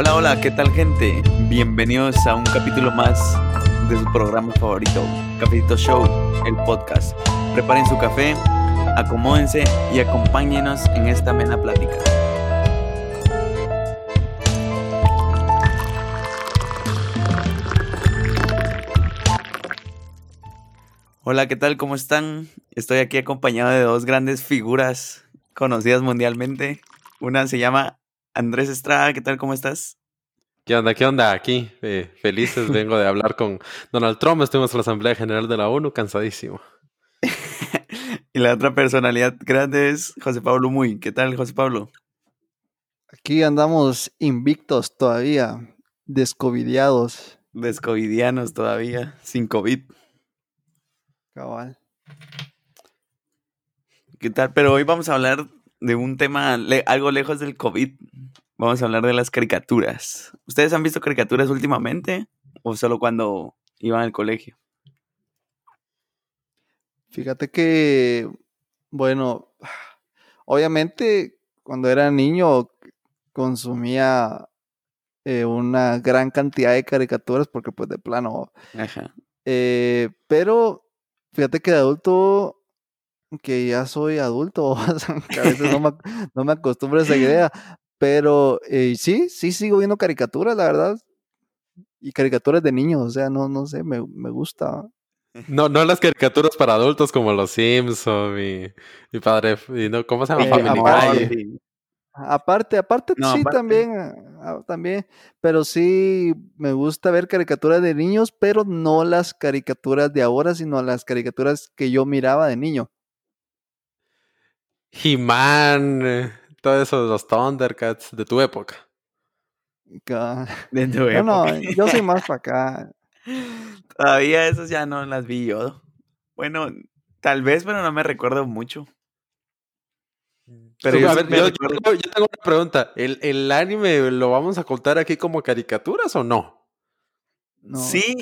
Hola, hola, ¿qué tal gente? Bienvenidos a un capítulo más de su programa favorito, Cafecito Show, el podcast. Preparen su café, acomódense y acompáñenos en esta amena plática. Hola, ¿qué tal? ¿Cómo están? Estoy aquí acompañado de dos grandes figuras conocidas mundialmente. Una se llama Andrés Estrada, ¿qué tal? ¿Cómo estás? ¿Qué onda? ¿Qué onda? Aquí, eh, felices, vengo de hablar con Donald Trump, estuvimos en la Asamblea General de la ONU, cansadísimo. y la otra personalidad grande es José Pablo Muy. ¿Qué tal, José Pablo? Aquí andamos invictos todavía, descovidiados. Descovidianos todavía, sin COVID. Cabal. ¿Qué tal? Pero hoy vamos a hablar de un tema algo lejos del COVID. Vamos a hablar de las caricaturas. ¿Ustedes han visto caricaturas últimamente o solo cuando iban al colegio? Fíjate que, bueno, obviamente cuando era niño consumía eh, una gran cantidad de caricaturas porque pues de plano. Ajá. Eh, pero Fíjate que de adulto, que ya soy adulto, a veces no me, no acostumbro a esa idea, pero eh, sí, sí sigo viendo caricaturas, la verdad, y caricaturas de niños, o sea, no, no sé, me, gusta. No, no las caricaturas para adultos como los Simpsons, mi, mi padre, no, ¿cómo se llama? Eh, Aparte, aparte sí también, ah, también, pero sí me gusta ver caricaturas de niños, pero no las caricaturas de ahora, sino las caricaturas que yo miraba de niño. He-Man, eh, todo eso de los Thundercats de tu época. De tu época. No, no, yo soy más para acá. Todavía esas ya no las vi yo. Bueno, tal vez, pero no me recuerdo mucho. Pero yo, tengo, una pregunta. ¿El, anime lo vamos a contar aquí como caricaturas o no? sí,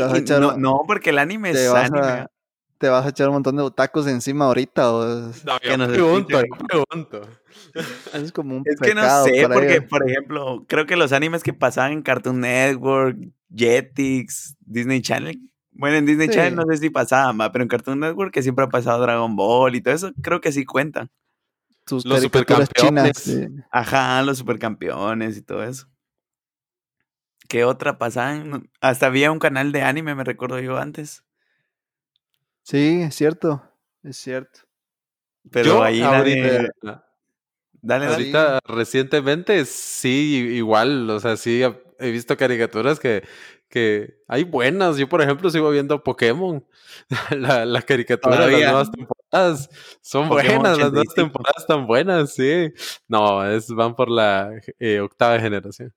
no, porque el anime es anime. ¿Te vas a echar un montón de tacos encima ahorita? O... No, yo no pregunto, pregunto. Es como un Es que no sé, porque, por ejemplo, creo que los animes que pasaban en Cartoon Network, Jetix, Disney Channel, bueno, en Disney Channel no sé si pasaban, pero en Cartoon Network que siempre ha pasado Dragon Ball y todo eso, creo que sí cuentan los supercampeones. Ajá, los supercampeones y todo eso. ¿Qué otra pasaban? Hasta había un canal de anime, me recuerdo yo antes. Sí, es cierto, es cierto. Pero ahí ahorita, dale, ahorita recientemente sí, igual, o sea, sí he visto caricaturas que que hay buenas. Yo, por ejemplo, sigo viendo Pokémon. La, la caricatura de las nuevas temporadas. Son buenas, las nuevas temporadas están buenas, sí. No, es, van por la eh, octava generación.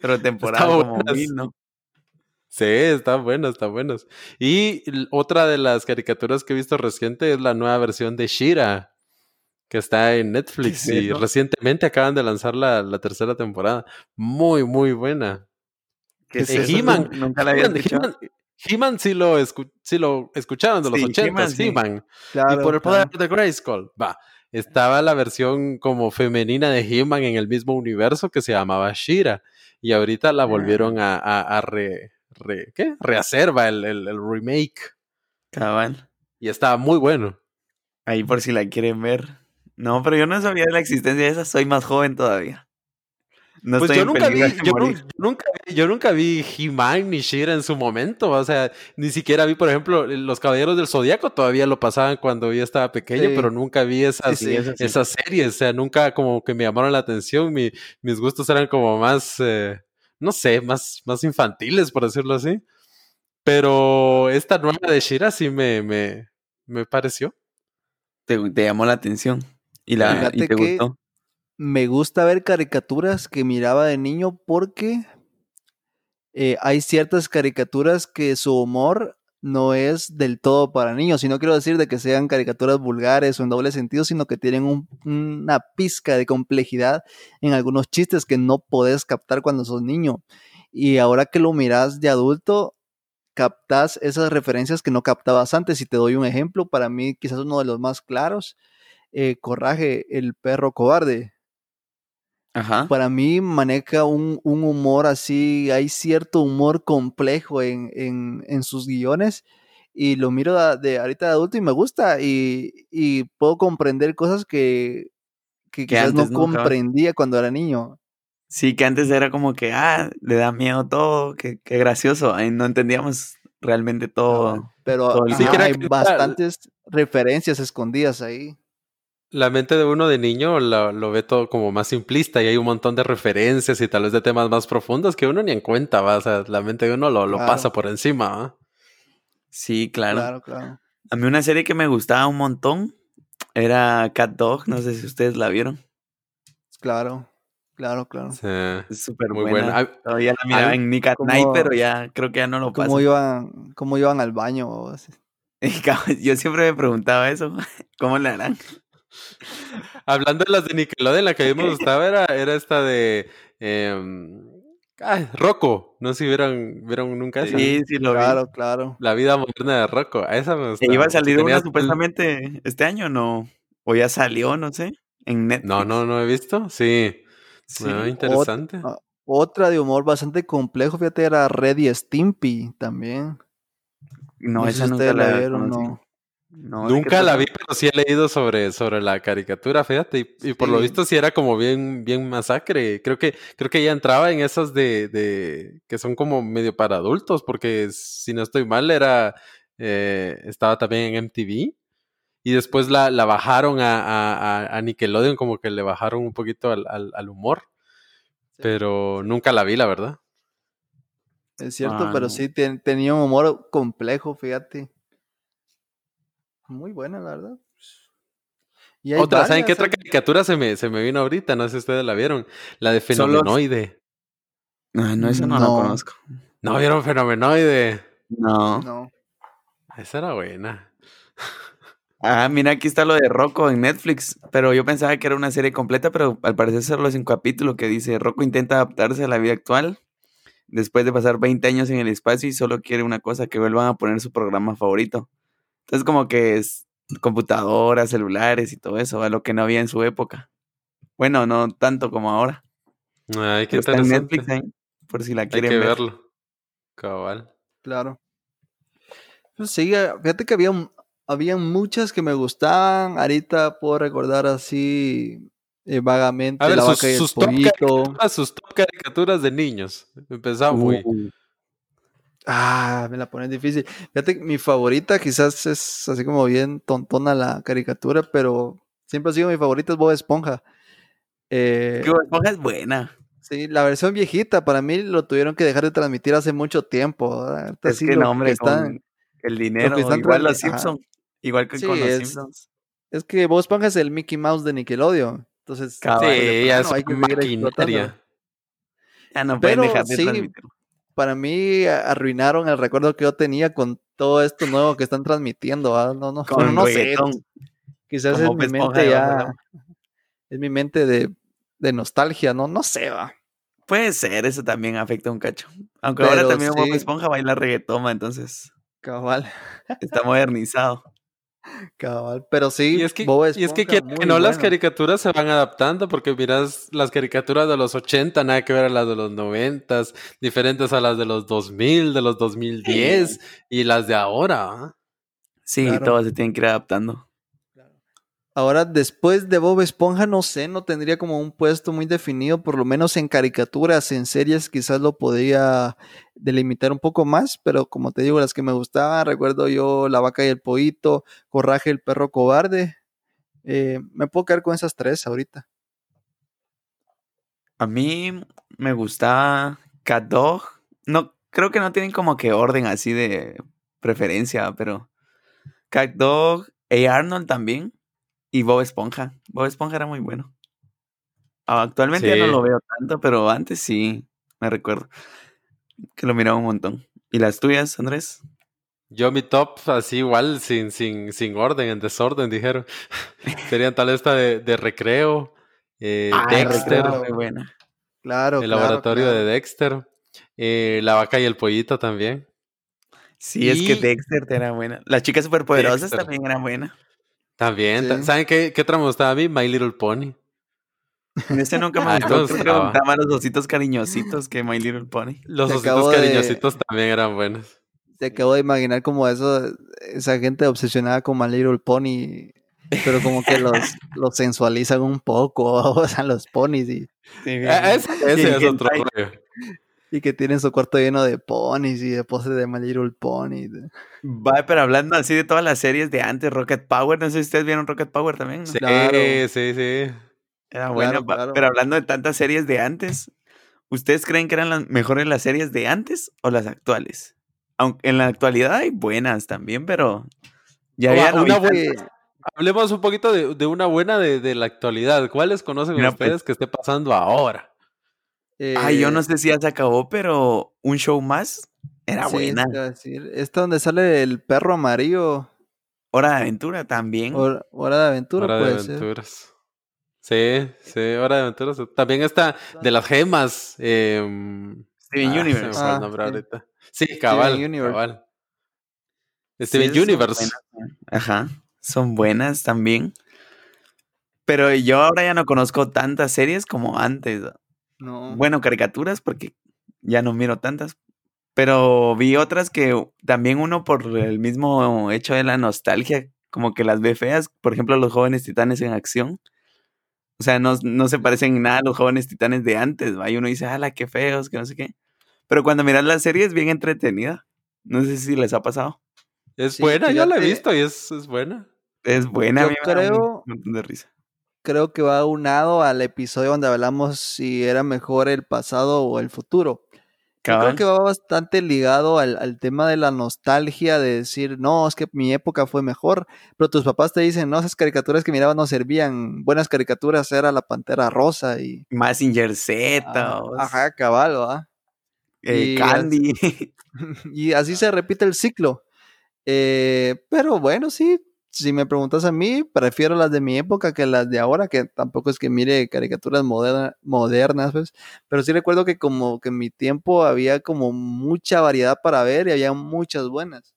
Pero temporada como mil, ¿no? Sí, están buenas, están buenas. Y otra de las caricaturas que he visto reciente es la nueva versión de Shira, que está en Netflix y recientemente acaban de lanzar la, la tercera temporada. Muy, muy buena. He-Man. Nunca la había He-Man sí lo, lo escucharon de los 80 He-Man. y por el poder de Grayskull, va. Estaba la versión como femenina de He-Man en el mismo universo que se llamaba Shira. Y ahorita la volvieron ah. a, a, re, ¿qué? rehacer, va, el, el, remake. Cabal. Y estaba muy bueno. Ahí por si la quieren ver. No, pero yo no sabía de la existencia de esa, soy más joven todavía pues yo nunca, vi, yo, nunca, yo, nunca, vi He-Man ni Shira en su momento. O sea, ni siquiera vi, por ejemplo, Los Caballeros del Zodíaco todavía lo pasaban cuando yo estaba pequeño, pero nunca vi esas, esas series. O sea, nunca como que me llamaron la atención. mis gustos eran como más, eh, no sé, más, más infantiles, por decirlo así. Pero esta nueva de Shira sí me, me, me pareció. Te, llamó la atención. Y, la, y te gustó me gusta ver caricaturas que miraba de niño porque eh, hay ciertas caricaturas que su humor no es del todo para niños, y no quiero decir de que sean caricaturas vulgares o en doble sentido, sino que tienen una pizca de complejidad en algunos chistes que no podés captar cuando sos niño. Y ahora que lo miras de adulto, captas esas referencias que no captabas antes. Y te doy un ejemplo, para mí quizás uno de los más claros, eh, Corraje, el perro cobarde Ajá. para mí maneja un, un humor así, hay cierto humor complejo en, en, en sus guiones y lo miro de, de ahorita de adulto y me gusta y, y puedo comprender cosas que, que, Que quizás no antes comprendía cuando era niño. Sí, que antes era como que, ah, le da miedo todo, qué, qué gracioso. Ahí no entendíamos realmente todo. Pero todo el ajá, Sí, que era hay que- bastantes referencias escondidas ahí. La mente de uno de niño lo, lo ve todo como más simplista y hay un montón de referencias y tal vez de temas más profundos que uno ni en cuenta, ¿va? O sea, la mente de uno lo, lo Claro. pasa por encima, ¿va? Sí, claro. Claro, claro. A mí una serie que me gustaba un montón era Cat Dog, no sé si ustedes la vieron. Claro, claro, claro. Sí. Es súper Muy buena. buena. Todavía la miraba en Nick at ¿cómo- Night, pero ya creo que ya no lo paso. ¿Cómo iban, cómo iban al baño? Yo siempre me preguntaba eso. ¿Cómo le harán? Hablando de las de Nickelodeon, la que a mí me gustaba era, era esta de ay, Rocco. No sé si vieron, vieron nunca esa. Sí, sí lo vi. Claro, claro. La vida moderna de Rocco. A esa me gustaba. iba a salir una supuestamente este año, ¿no? O ya salió, no sé. En Netflix. No, no, no he visto. Sí. Sí. Ah, interesante. ah, Otra de humor bastante complejo, fíjate, era Reddy Stimpy también. No, esa si nunca ustedes la, vieron, conocí. no. No, ¿de qué Nunca la vi, pero sí he leído sobre, sobre la caricatura, fíjate, y, y por lo visto sí era como bien, bien masacre. Creo que, creo que ella entraba en esas de, de que son como medio para adultos, porque si no estoy mal, era eh, estaba también en MTV. Y después la, la bajaron a, a- a- a Nickelodeon, como que le bajaron un poquito al, al- al humor. Pero nunca la vi, la verdad. Es cierto, Ah, pero no. sí ten- tenía un humor complejo, fíjate. Muy buena, la verdad. Y hay Otra, ¿saben qué otra caricatura se me, se me vino ahorita? No sé si ustedes la vieron. La de Son los- Fenomenoide. Ah, no, esa no, No. la conozco. ¿No vieron Fenomenoide? No. No. Esa era buena. Ah, mira, aquí está lo de Rocco en Netflix. Pero yo pensaba que era una serie completa, pero al parecer solo es un capítulo que dice Rocco intenta adaptarse a la vida actual después de pasar 20 años en el espacio y solo quiere una cosa, que vuelvan a poner su programa favorito. Entonces como que es computadoras, celulares y todo eso, a lo que no había en su época. Bueno, no tanto como ahora. Ay, qué está en. Netflix ahí, por si la Hay quieren que ver. verlo. Cabal. Claro. Pues sí, eh, fíjate que había, había muchas que me gustaban. Ahorita puedo recordar así eh, vagamente A ver, la sus, vaca y el sus top sus top caricaturas de niños. Empezaba muy. Uh, Ah, me la pones difícil. Fíjate mi favorita quizás es así como bien tontona la caricatura, pero siempre ha sido mi favorita es Bob Esponja. Eh, Bob Esponja es buena. sí, la versión viejita para mí lo tuvieron que dejar de transmitir hace mucho tiempo. Es sí que lo no, hombre, están- el dinero, están igual los. Simpsons. Igual que Sí, con los es- Simpsons. Es que Bob Esponja es el Mickey Mouse de Nickelodeon. Entonces, Cabal. de Sí, ya es plano hay que maquinaria. Ya no pueden Pero dejar de sí, transmitirlo. Para mí arruinaron el recuerdo que yo tenía con todo esto nuevo que están transmitiendo. ¿verdad? No, no, Con bueno, no sé. Quizás es Bob mi mente ya. Es mi mente de, de nostalgia, no, no sé, va. Puede ser, eso también afecta un cacho. Aunque Pero ahora también Bob sí. Esponja baila reggaetón, entonces Cabal, está modernizado. Cabal. Pero sí, Y es que, Bob y es que, que- no las caricaturas se van adaptando, porque miras las caricaturas de los 80, nada que ver a las de los 90, diferentes a las de los 2000, de los 2010 y las de ahora. ¿ah? Sí, Claro. todos se tienen que ir adaptando. Ahora, después de Bob Esponja, no sé, no tendría como un puesto muy definido, por lo menos en caricaturas, en series quizás lo podría delimitar un poco más, pero como te digo, las que me gustaban, recuerdo yo La vaca y el pollito, Coraje el perro cobarde, eh, me puedo quedar con esas tres ahorita. A mí me gustaba Cat Dog. No, creo que no tienen como que orden así de preferencia, pero Cat Dog, A. Arnold también y Bob Esponja. Bob Esponja era muy bueno. Ah, Actualmente ya no lo veo tanto, pero antes sí me recuerdo que lo miraba un montón. ¿Y las tuyas, Andrés? Yo mi top así igual, sin, sin, sin orden, en desorden, dijeron. Serían tal esta de, de recreo, eh, Ah, Dexter, Recreo, muy buena. Claro, el claro, laboratorio claro. de Dexter, eh, la vaca y el pollito también. Sí, es que Dexter era buena. Las chicas superpoderosas Dexter. también eran buenas. También. Sí. ¿Saben qué, qué otra me gustaba a mí? My Little Pony. En este nunca me gustó. Creo que los ositos cariñositos que My Little Pony. Los ositos cariñositos también eran buenos. Te acabo de imaginar como eso, esa gente obsesionada con My Little Pony, pero como que los, los sensualizan un poco, o sea, los ponis y... Ah, ese, es otro rollo. Y que tienen su cuarto lleno de ponis y de poses de My Little Pony. Va, pero hablando así de todas las series de antes, Rocket Power, no sé si ustedes vieron Rocket Power también. Sí, sí, sí. Era bueno, pero hablando de tantas series de antes, ¿ustedes creen que eran las mejores las series de antes o las actuales? Aunque en la actualidad hay buenas también, pero ya había una buena, Hablemos un poquito de, una buena de, la actualidad. ¿Cuáles conocen ustedes pues que esté pasando ahora? Ay, yo no eh, sé si ya se acabó, pero un show más era buena. Esta donde sale el perro amarillo. Hora de aventura también. Hora, de aventura, Hora de aventuras. Sí, sí, Hora de aventuras. También está de las gemas. Steven ah, Universe. Ah, sí. cabal. Steven Universe. Cabal. Steven Universe. Ajá. Son buenas también. Pero yo ahora ya no conozco tantas series como antes. No. Bueno, caricaturas, porque ya no miro tantas. Pero vi otras que también uno por el mismo hecho de la nostalgia, como que las ve feas. Por ejemplo, los jóvenes titanes en acción. O sea, no, se parecen en nada a los jóvenes titanes de antes. ¿va? Y uno dice, ala, qué feos, que no sé qué. Pero cuando miras la serie es bien entretenida. No sé si les ha pasado. Es buena, ya la he visto y es, buena. Es buena, yo creo, de risa. Creo que va unado al episodio donde hablamos si era mejor el pasado o el futuro. creo que va bastante ligado al, tema de la nostalgia, de decir, no, es que mi época fue mejor, pero tus papás te dicen, no, esas caricaturas que mirabas no servían, buenas caricaturas era la Pantera Rosa y... Massinger Z. Ah, ajá, cabal, ¿va? Eh, Candy. y así se repite el ciclo. Eh, pero bueno, sí, si me preguntas a mí, prefiero las de mi época que las de ahora, que tampoco es que mire caricaturas modernas, pues, pero sí recuerdo que como que en mi tiempo había como mucha variedad para ver y había muchas buenas.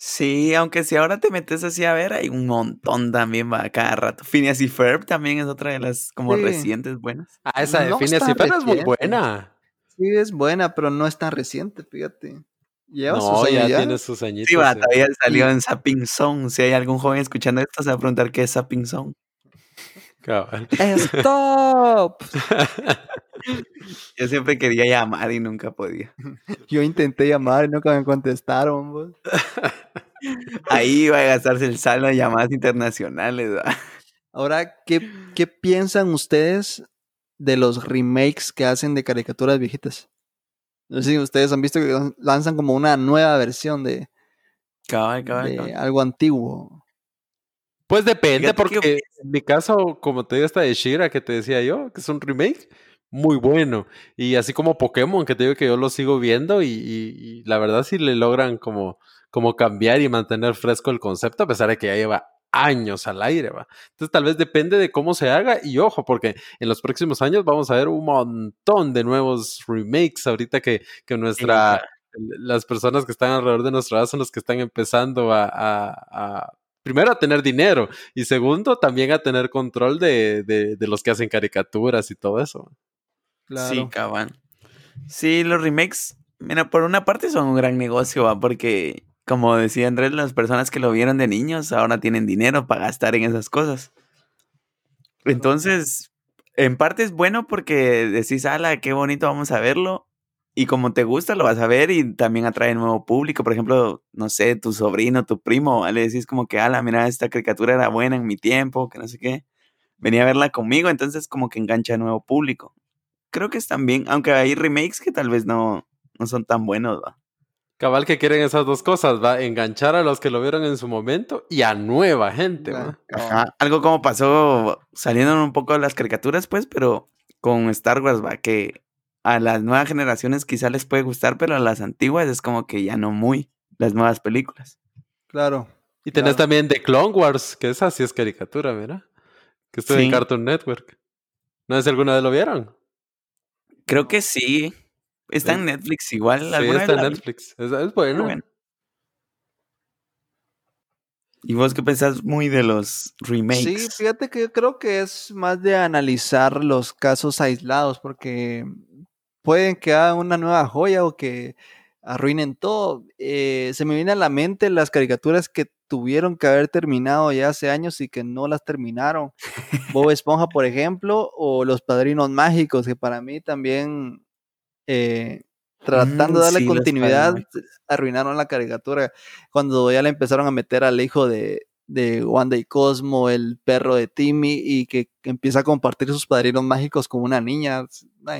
Sí, aunque si ahora te metes así a ver, hay un montón también va cada rato. Phineas y Ferb también es otra de las como recientes buenas. Ah, esa de Phineas y Ferb es muy buena. Sí, es buena, pero no es tan reciente, fíjate no, ya, tiene sus añitos. Sí, va, todavía salió en Sapping Zone. Si hay algún joven escuchando esto, se va a preguntar qué es Sapping Zone. ¡Stop! Yo siempre quería llamar y nunca podía. Yo intenté llamar y nunca me contestaron. Ahí iba a gastarse el saldo de llamadas internacionales. Ahora, ¿qué, ¿qué piensan ustedes de los remakes que hacen de caricaturas viejitas? No sé si ustedes han visto que lanzan como una nueva versión de, algo antiguo. Pues depende, porque en mi caso, como te digo, esta de Shira que te decía yo, que es un remake, muy bueno. Y así como Pokémon, que te digo que yo lo sigo viendo y, la verdad sí le logran como, como cambiar y mantener fresco el concepto, a pesar de que ya lleva años al aire, ¿va? Entonces tal vez depende de cómo se haga y ojo, porque en los próximos años vamos a ver un montón de nuevos remakes ahorita que, que nuestra, las personas que están alrededor de nuestra edad son los que están empezando a, primero a tener dinero y segundo también a tener control de, de, los que hacen caricaturas y todo eso. Sí, cabrón. Sí, los remakes, mira, por una parte son un gran negocio, ¿va? Porque como decía Andrés, las personas que lo vieron de niños ahora tienen dinero para gastar en esas cosas. Entonces, en parte es bueno porque decís, ala, qué bonito, vamos a verlo. Y como te gusta, lo vas a ver y también atrae nuevo público. Por ejemplo, no sé, tu sobrino, tu primo, le decís como que, ala, mira, esta caricatura era buena en mi tiempo, que no sé qué. Venía a verla conmigo, entonces como que engancha a nuevo público. Creo que están bien, aunque hay remakes que tal vez no, no son tan buenos, ¿va? Cabal que quieren esas dos cosas, va a enganchar a los que lo vieron en su momento y a nueva gente, Ajá. Algo como pasó saliendo un poco de las caricaturas, pues, pero con Star Wars, va, que a las nuevas generaciones quizá les puede gustar, pero a las antiguas es como que ya no muy las nuevas películas. Claro. Y tenés también The Clone Wars, que esa sí es caricatura, mira. Que estoy en Cartoon Network. ¿No sé si alguna vez lo vieron? Creo que sí. Está en Netflix igual. Sí, está en Netflix. Es, bueno. ¿Y vos qué pensás muy de los remakes? Sí, fíjate que yo creo que es más de analizar los casos aislados, porque pueden que hagan una nueva joya o que arruinen todo. Eh, se me viene a la mente las caricaturas que tuvieron que haber terminado ya hace años y que no las terminaron. Bob Esponja, por ejemplo, o Los Padrinos Mágicos, que para mí también, eh, tratando de Mm, darle sí, Los continuidad, arruinaron la caricatura. Cuando ya le empezaron a meter al hijo de, de Wanda y Cosmo, el perro de Timmy, y que empieza a compartir sus padrinos mágicos con una niña.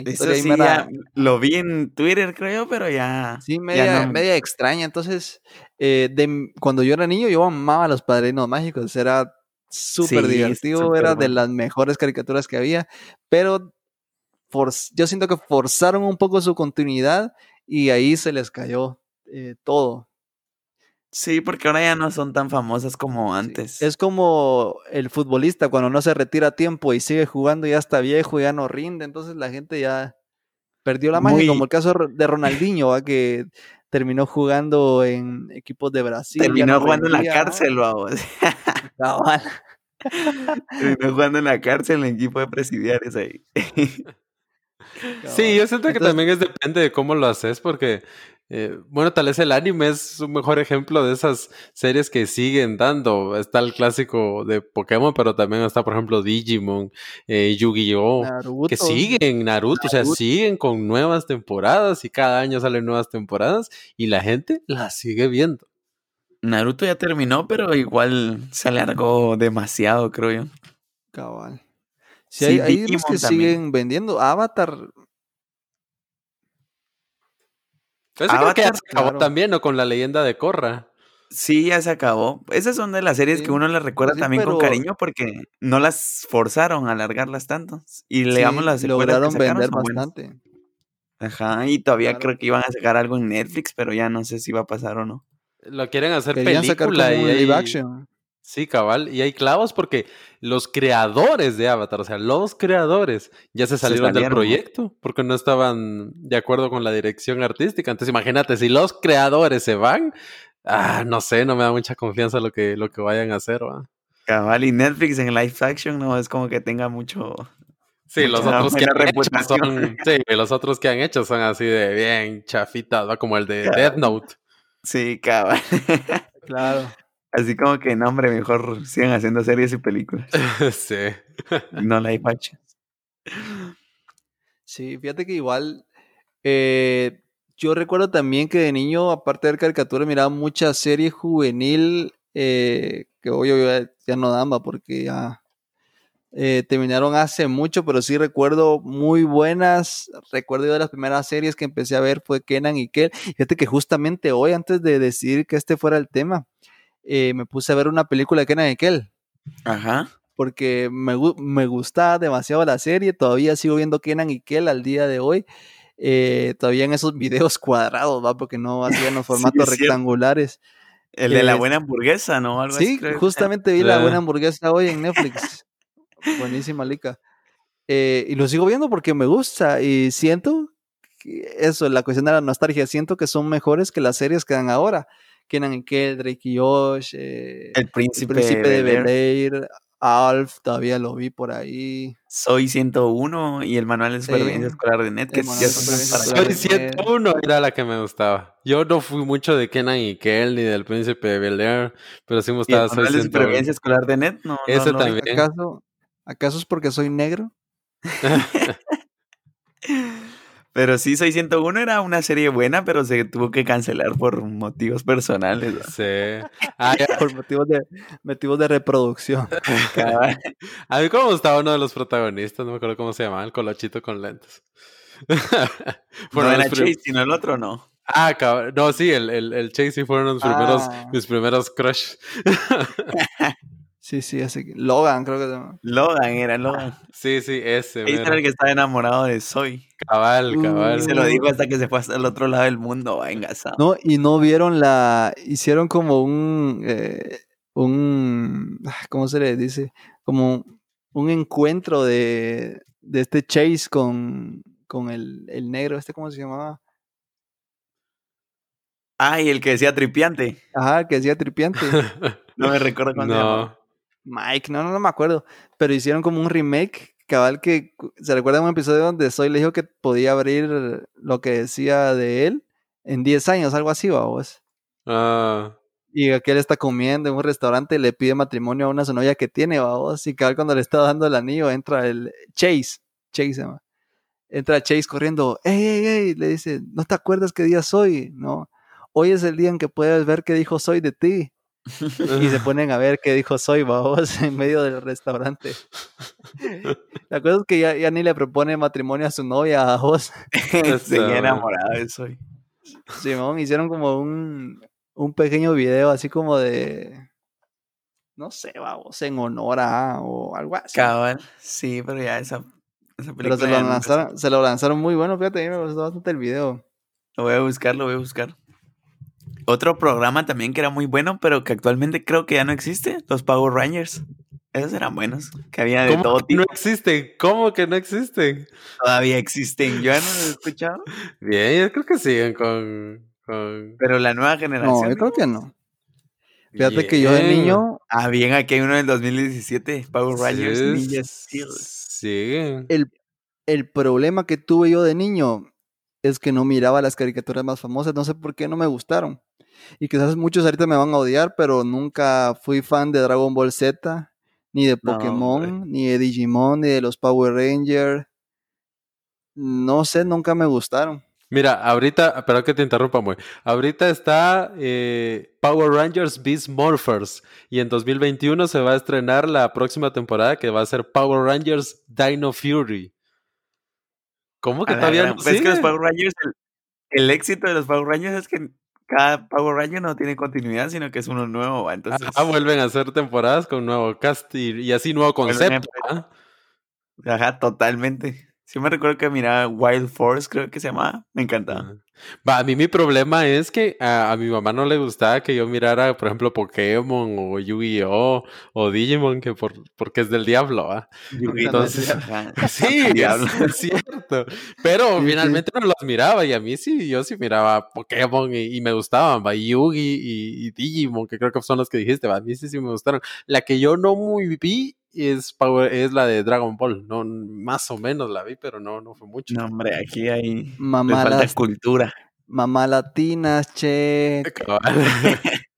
Eso sí, mera- ya lo vi en Twitter, creo yo, pero ya. Sí, ya media, no. media extraña. Entonces, eh, de cuando yo era niño, yo amaba a los padrinos mágicos. Era súper Sí, divertido, era de las mejores caricaturas que había. Pero for- yo siento que forzaron un poco su continuidad y ahí se les cayó eh, todo. Sí, porque ahora ya no son tan famosas como Sí, antes. Es como el futbolista cuando no se retira a tiempo y sigue jugando, ya está viejo, ya no rinde. Entonces la gente ya perdió la magia, como el caso de Ro- de Ronaldinho, ¿va? que terminó jugando en equipos de Brasil, Terminó no jugando en la cárcel, vamos. Cabal. Terminó jugando en la cárcel en equipo de presidiarios ahí. Sí, yo siento que Entonces, también es depende de cómo lo haces, porque, eh, bueno, tal vez el anime es un mejor ejemplo de esas series que siguen dando. Está el clásico de Pokémon, pero también está, por ejemplo, Digimon, eh, Yu-Gi-Oh, que Naruto, siguen Naruto, o sea, Naruto. siguen con nuevas temporadas y cada año salen nuevas temporadas y la gente las sigue viendo. Naruto ya terminó, pero igual se alargó demasiado, creo yo. cabal. Sí, Sí, hay, hay unos que también. siguen vendiendo. Avatar, Ese creo que ya Avatar, se acabó claro. también, ¿no? Con la leyenda de Korra. Sí, ya se acabó. Esas son de las series que uno le recuerda sí, también con cariño porque no las forzaron a alargarlas tanto. Y sí, digamos las secuelas que lograron sacaron vender buenas. bastante. Ajá, y todavía Claro. creo que iban a sacar algo en Netflix, pero ya no sé si va a pasar o no. Lo quieren hacer Querían sacar película como y live action. Sí, cabal. Y hay clavos porque los creadores de Avatar, o sea, los creadores, ya se Se salieron del proyecto porque no estaban de acuerdo con la dirección artística. Entonces, imagínate, si los creadores se van, ah, no sé, no me da mucha confianza lo que, lo que vayan a hacer, ¿va? Cabal, y Netflix en live action no es como que tenga mucho. Sí, los Mucha otros que han hecho son, sí, los otros que han hecho son así de bien chafitas, ¿va? Como el de Death Note. Sí, cabal. Claro. Así como que no, hombre, mejor sigan haciendo series y películas. sí. No live action. Sí, fíjate que igual eh, yo recuerdo también que de niño, aparte de ver caricaturas, miraba mucha serie juvenil eh, que hoy ya, ya no dan, va, porque ya eh, terminaron hace mucho, pero sí recuerdo muy buenas. Recuerdo yo de las primeras series que empecé a ver fue Kenan y Kel. Fíjate que justamente hoy, antes de decidir que este fuera el tema, eh, me puse a ver una película de Kenan y Kel Ajá. porque me, me gusta demasiado la serie. Todavía sigo viendo Kenan y Kel al día de hoy. eh, todavía en esos videos cuadrados, ¿va? Porque no hacían los Sí, formatos cierto. rectangulares. El de la buena hamburguesa, ¿no? Algo Sí, así, justamente vi la buena hamburguesa hoy en Netflix. Buenísima, Lica. Eh, y lo sigo viendo porque me gusta y siento que eso, la cuestión de la nostalgia, siento que son mejores que las series que dan ahora. Kenan y Kel, Drake y Josh, eh, El El príncipe, Príncipe de Bel-Air, Bel Air, Alf, todavía lo vi por ahí. Soy 101 y el manual de supervivencia Sí. escolar de que escolar Soy de Net. 101 era la que me gustaba. Yo no fui mucho de Kenan y Kel ni del Príncipe de Bel Air, pero sí me Y el gustaba Soy manual de 101. supervivencia escolar de Net, no. no, Ese no vi. también. ¿Acaso, ¿Acaso es porque soy negro? Pero sí, Soy 101 era una serie buena, pero se tuvo que cancelar por motivos personales. ¿no? Sí. Ah, ya. Por motivos de, motivos de reproducción. A mí como me gustaba uno de los protagonistas, no me acuerdo cómo se llamaba, el colochito con lentes. No Fueron era Chase, sino el otro no. Ah, cabrón. No, sí, el, el, el Chasey fueron los primeros, Ah. mis primeros crush. Sí, sí, así que- Logan, creo que se llama. Logan era Logan. Sí, sí, ese. Chase era el que estaba enamorado de Soy. Cabal, Uh, cabal. Y se lo dijo hasta que se fue hasta el otro lado del mundo, va, engasado. No, y no vieron la. Hicieron como un. eh, un. ah, ¿Cómo se le dice? Como un encuentro de, de este Chase con, con el, el negro, este, ¿cómo se llamaba? Ah, y el que decía tripiante. Ajá, que decía tripiante. No me recuerdo cuándo se llamaba. Mike, no, no, no me acuerdo. Pero hicieron como un remake, cabal, que se recuerda un episodio donde Soy le dijo que podía abrir lo que decía de él en 10 años, algo así, vamos. Ah. Y aquel está comiendo en un restaurante y le pide matrimonio a una su novia que tiene, vamos. Y cabal, cuando le está dando el anillo, entra el Chase. Chase se llama. Entra Chase corriendo. ¡Ey, ey, ey! Le dice, ¿no te acuerdas qué día soy? No. Hoy es el día en que puedes ver qué dijo soy de ti. Y se ponen a ver qué dijo soy, vamos, en medio del restaurante. La cosa es que ya, ya ni le propone matrimonio a su novia, a vos. Seguía enamorado de soy. Simón, hicieron como un, un pequeño video así como de. No sé, vamos, en honor a o algo así. Cabal, sí, pero ya esa, esa película. Pero se lo, lanzaron, se lo lanzaron muy bueno, fíjate, a mí me gustó bastante el video. Lo voy a buscar, lo voy a buscar. Otro programa también que era muy bueno, pero que actualmente creo que ya no existe, los Power Rangers. Esos eran buenos, que había de ¿Cómo todo que tipo. no existen? ¿Cómo que no existen? Todavía existen, yo ya no los he escuchado. Bien, yo creo que siguen con. con... Pero la nueva No, generación. yo creo que no. Fíjate que yo de niño, Ah, bien, aquí hay uno del 2017, Power Rangers Sí, Ninja Steel. Siguen. el, el problema que tuve yo de niño es que no miraba las caricaturas más famosas, no sé por qué no me gustaron. Y quizás muchos ahorita me van a odiar, pero nunca fui fan de Dragon Ball Z, ni de Pokémon, ni de Digimon, ni de los Power Rangers. No sé, nunca me gustaron. Mira, ahorita, perdón que te interrumpa, muy. Ahorita está eh, Power Rangers Beast Morphers y en 2021 se va a estrenar la próxima temporada que va a ser Power Rangers Dino Fury. ¿Cómo que todavía no es que los? Power Rangers, el, el éxito de los Power Rangers es que cada Power Ranger no tiene continuidad, sino que es uno nuevo, entonces, Ajá, vuelven a hacer temporadas con nuevo cast y, y así nuevo a concepto. ¿ah? ajá, totalmente. Sí me recuerdo que miraba Wild Force, creo que se llamaba, me encantaba. Ajá. Va, a mí mi problema es que a, a mi mamá no le gustaba que yo mirara, por ejemplo, Pokémon o Yu-Gi-Oh! o Digimon, que por, porque es del diablo, ¿ah? Entonces. Sí, es, cierto. Pero finalmente no los miraba y a mí sí, yo sí miraba Pokémon y, y me gustaban, va, Yugi y, y Digimon, que creo que son los que dijiste, va, a mí sí, sí me gustaron. La que yo no muy vi es, Power- es la de Dragon Ball, no, más o menos la vi, pero no, no fue mucho. No, hombre, aquí hay. Mamá, falta las- cultura. mamá latinas, che.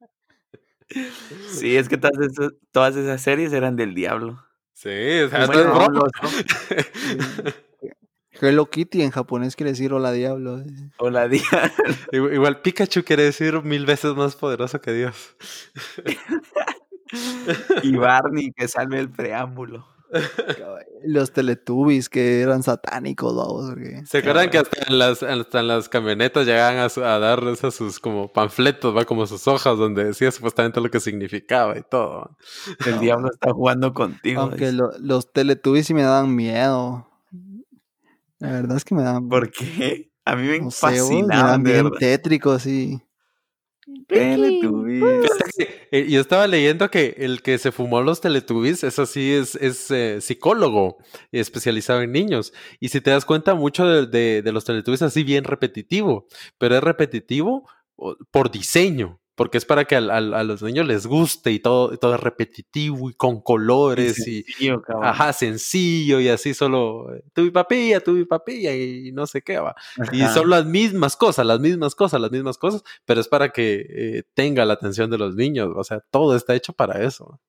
Sí, es que todas esas, todas esas series eran del diablo. Sí, o sea, Bueno, no es broma. los- Hello Kitty en japonés quiere decir hola diablo. o la di- Igual, igual Pikachu quiere decir mil veces más poderoso que Dios. y Barney que salve el preámbulo. Los Teletubbies que eran satánicos, vamos. porque- ¿Se acuerdan que hasta en las, hasta en las camionetas llegaban a, su- a sus como panfletos, va como sus hojas donde decía supuestamente lo que significaba y todo? El No. diablo está jugando contigo. Aunque lo- los Teletubbies sí me daban miedo. La verdad es que me daban. ¿Por qué? A mí me no sé, vos, me daban de bien verdad. tétricos y. Teletubbies. Que, eh, yo estaba leyendo que el que se fumó los Teletubbies, eso sí es, es eh, psicólogo especializado en niños. Y si te das cuenta, mucho de, de- de los Teletubbies es así bien repetitivo, pero es repetitivo por diseño. Porque es para que al- al- a los niños les guste y todo, y todo es repetitivo y con colores y, sencillo, cabrón. ajá, sencillo y así solo eh, tu papilla, tu papilla y no sé qué va. Y son las mismas cosas, las mismas cosas, las mismas cosas, pero es para que eh, tenga la atención de los niños. O sea, todo está hecho para eso.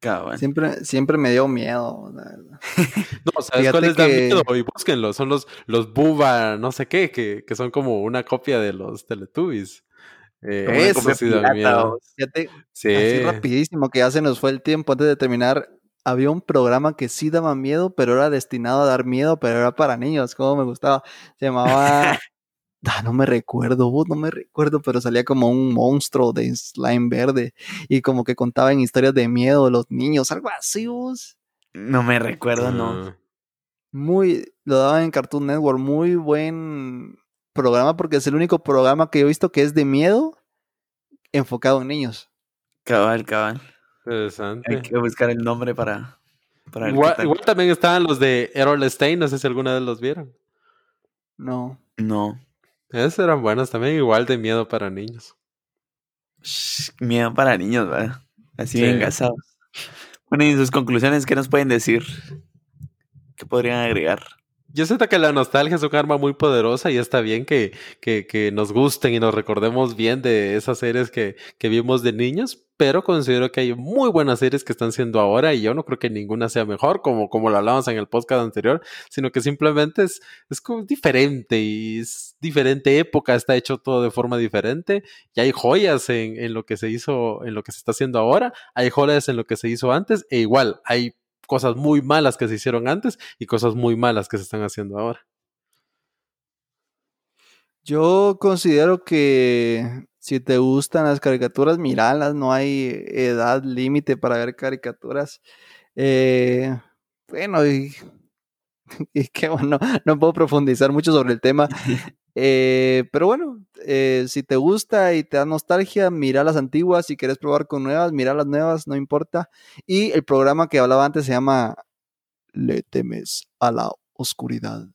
Cabal. Siempre, siempre me dio miedo, la verdad. No, ¿sabes Fíjate cuáles dan que- miedo? Y búsquenlos. Son los, los Buba, no sé qué, que, que son como una copia de los Teletubbies. Eh, eso sí da pirata, miedo. vos. Fíjate, Sí. así rapidísimo que ya se nos fue el tiempo antes de terminar. Había un programa que sí daba miedo, pero era destinado a dar miedo, pero era para niños, como me gustaba. Se llamaba. Ah, no me recuerdo, vos, no me recuerdo, pero salía como un monstruo de slime verde y como que contaban historias de miedo de los niños, algo así, vos. No me recuerdo, no. Muy, lo daban en Cartoon Network, muy buen programa porque es el único programa que he visto que es de miedo enfocado en niños. Cabal, cabal. Interesante. Hay que buscar el nombre para. Igual, también estaban los de Errol Stein, no sé si alguna vez los vieron. No. No. Esos eran buenos también, igual de miedo para niños. Shh, Miedo para niños, ¿verdad? Así bien gasados. Bueno, y en sus conclusiones, ¿qué nos pueden decir? ¿Qué podrían agregar? Yo siento que la nostalgia es un arma muy poderosa y está bien que, que, que nos gusten y nos recordemos bien de esas series que, que, vimos de niños, pero considero que hay muy buenas series que están siendo ahora y yo no creo que ninguna sea mejor, como, como lo hablábamos en el podcast anterior, sino que simplemente es, es como diferente y es diferente época, está hecho todo de forma diferente y hay joyas en, en lo que se hizo, en lo que se está haciendo ahora, hay joyas en lo que se hizo antes e igual hay cosas muy malas que se hicieron antes y cosas muy malas que se están haciendo ahora. Yo considero que si te gustan las caricaturas, miralas, no hay edad límite para ver caricaturas. Eh, bueno, y, y que bueno, no puedo profundizar mucho sobre el tema. Eh, pero bueno, eh, si te gusta y te da nostalgia, mira las antiguas. Si quieres probar con nuevas, mira las nuevas, no importa. Y el programa que hablaba antes se llama Le temes a la oscuridad.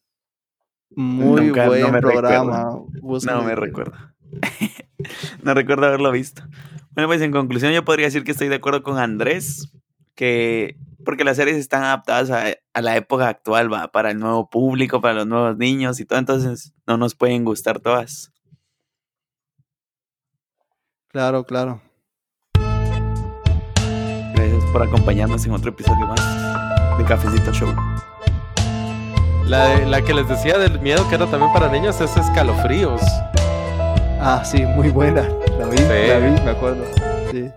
Muy buen programa. No me recuerdo. no recuerdo haberlo visto. Bueno, pues en conclusión yo podría decir que estoy de acuerdo con Andrés, que porque las series están adaptadas a, la época actual, va, para el nuevo público, para los nuevos niños y todo, entonces no nos pueden gustar todas. Claro, claro. Gracias por acompañarnos en otro episodio más de Cafecito Show. La, la que les decía del miedo que era también para niños es escalofríos. Ah, sí, muy buena. La vi, la vi, me acuerdo. Sí.